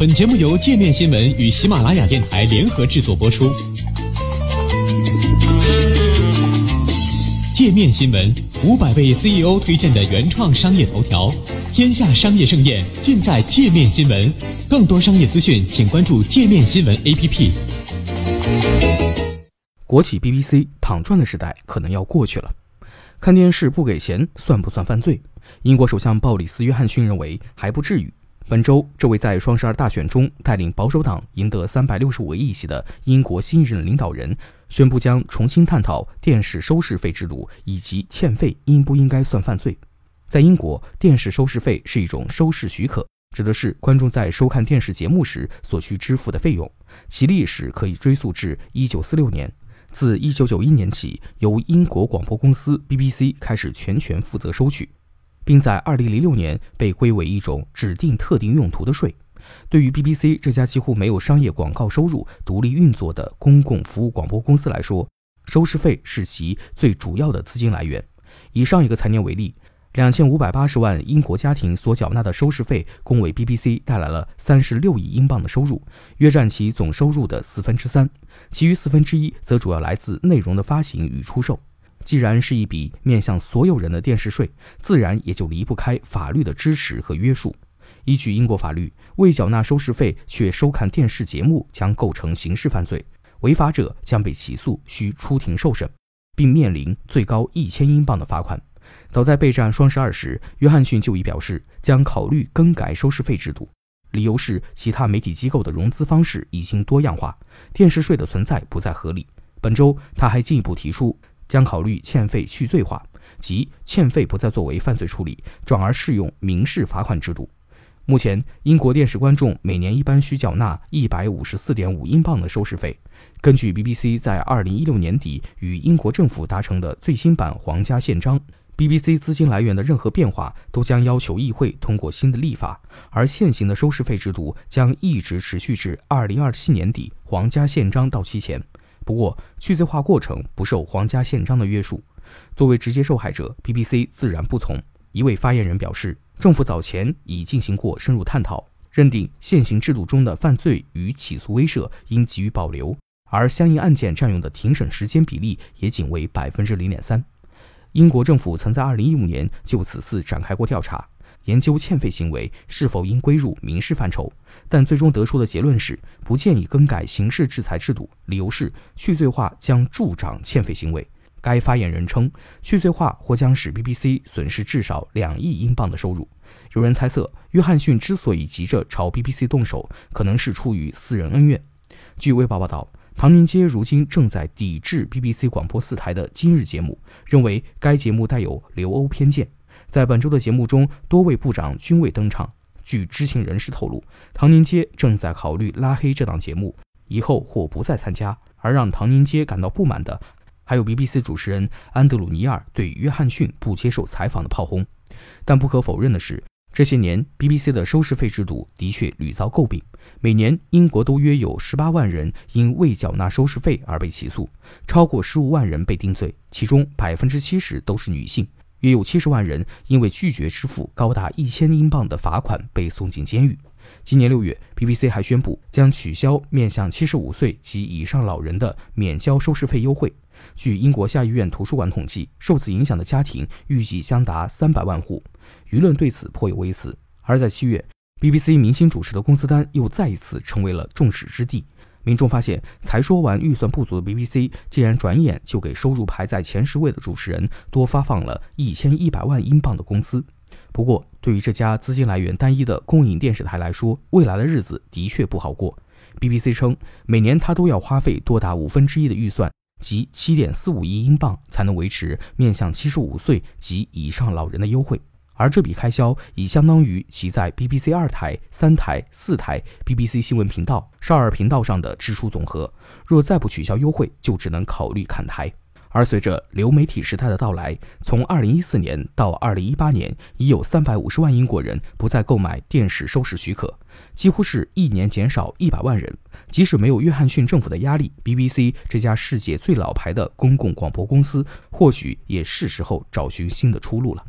本节目由界面新闻与喜马拉雅电台联合制作播出。界面新闻五百位 CEO 推荐的原创商业头条，天下商业盛宴尽在界面新闻。更多商业资讯，请关注界面新闻 APP。国企 BBC 躺赚的时代可能要过去了。看电视不给钱算不算犯罪？英国首相鲍里斯·约翰逊认为还不至于。本周，这位在双十二大选中带领保守党赢得三百六十五个议席的英国新一任领导人，宣布将重新探讨电视收视费制度以及欠费应不应该算犯罪。在英国，电视收视费是一种收视许可，指的是观众在收看电视节目时所需支付的费用，其历史可以追溯至一九四六年。自一九九一年起，由英国广播公司 BBC 开始全权负责收取。并在2006年被归为一种指定特定用途的税。对于 BBC 这家几乎没有商业广告收入、独立运作的公共服务广播公司来说，收视费是其最主要的资金来源。以上一个财年为例，两千五百八十万英国家庭所缴纳的收视费，共为 BBC 带来了三十六亿英镑的收入，约占其总收入的四分之三。其余四分之一则主要来自内容的发行与出售。既然是一笔面向所有人的电视税，自然也就离不开法律的支持和约束。依据英国法律，未缴纳收视费却收看电视节目将构成刑事犯罪，违法者将被起诉，需出庭受审，并面临最高一千英镑的罚款。早在备战双十二时，约翰逊就已表示将考虑更改收视费制度，理由是其他媒体机构的融资方式已经多样化，电视税的存在不再合理。本周，他还进一步提出。将考虑欠费去罪化，即欠费不再作为犯罪处理，转而适用民事罚款制度。目前，英国电视观众每年一般需缴纳一百五十四点五英镑的收视费。根据 BBC 在二零一六年底与英国政府达成的最新版皇家宪章，BBC 资金来源的任何变化都将要求议会通过新的立法，而现行的收视费制度将一直持续至二零二七年底皇家宪章到期前。不过，去罪化过程不受皇家宪章的约束。作为直接受害者，BBC 自然不从。一位发言人表示，政府早前已进行过深入探讨，认定现行制度中的犯罪与起诉威慑应给予保留，而相应案件占用的庭审时间比例也仅为百分之零点三。英国政府曾在二零一五年就此次展开过调查。研究欠费行为是否应归入民事范畴，但最终得出的结论是不建议更改刑事制裁制度，理由是去罪化将助长欠费行为。该发言人称，去罪化或将使 BBC 损失至少两亿英镑的收入。有人猜测，约翰逊之所以急着朝 BBC 动手，可能是出于私人恩怨。据《卫报》报道，唐宁街如今正在抵制 BBC 广播四台的今日节目，认为该节目带有留欧偏见。在本周的节目中，多位部长均未登场。据知情人士透露，唐宁街正在考虑拉黑这档节目，以后或不再参加。而让唐宁街感到不满的，还有 BBC 主持人安德鲁尼尔对约翰逊不接受采访的炮轰。但不可否认的是，这些年 BBC 的收视费制度的确屡遭诟病。每年，英国都约有十八万人因未缴纳收视费而被起诉，超过十五万人被定罪，其中百分之七十都是女性。约有七十万人因为拒绝支付高达一千英镑的罚款被送进监狱。今年六月，BBC 还宣布将取消面向七十五岁及以上老人的免交收视费优惠。据英国下议院图书馆统计，受此影响的家庭预计将达三百万户。舆论对此颇有微词。而在七月，BBC 明星主持的工资单又再一次成为了众矢之的。民众发现，才说完预算不足的 BBC，竟然转眼就给收入排在前十位的主持人多发放了一千一百万英镑的工资。不过，对于这家资金来源单一的公营电视台来说，未来的日子的确不好过。BBC 称，每年它都要花费多达五分之一的预算，即七点四五亿英镑，才能维持面向七十五岁及以上老人的优惠。而这笔开销已相当于其在 BBC 二台、三台、四台、BBC 新闻频道、少儿频道上的支出总和。若再不取消优惠，就只能考虑砍台。而随着流媒体时代的到来，从2014年到2018年，已有350万英国人不再购买电视收视许可，几乎是一年减少100万人。即使没有约翰逊政府的压力，BBC 这家世界最老牌的公共广播公司，或许也是时候找寻新的出路了。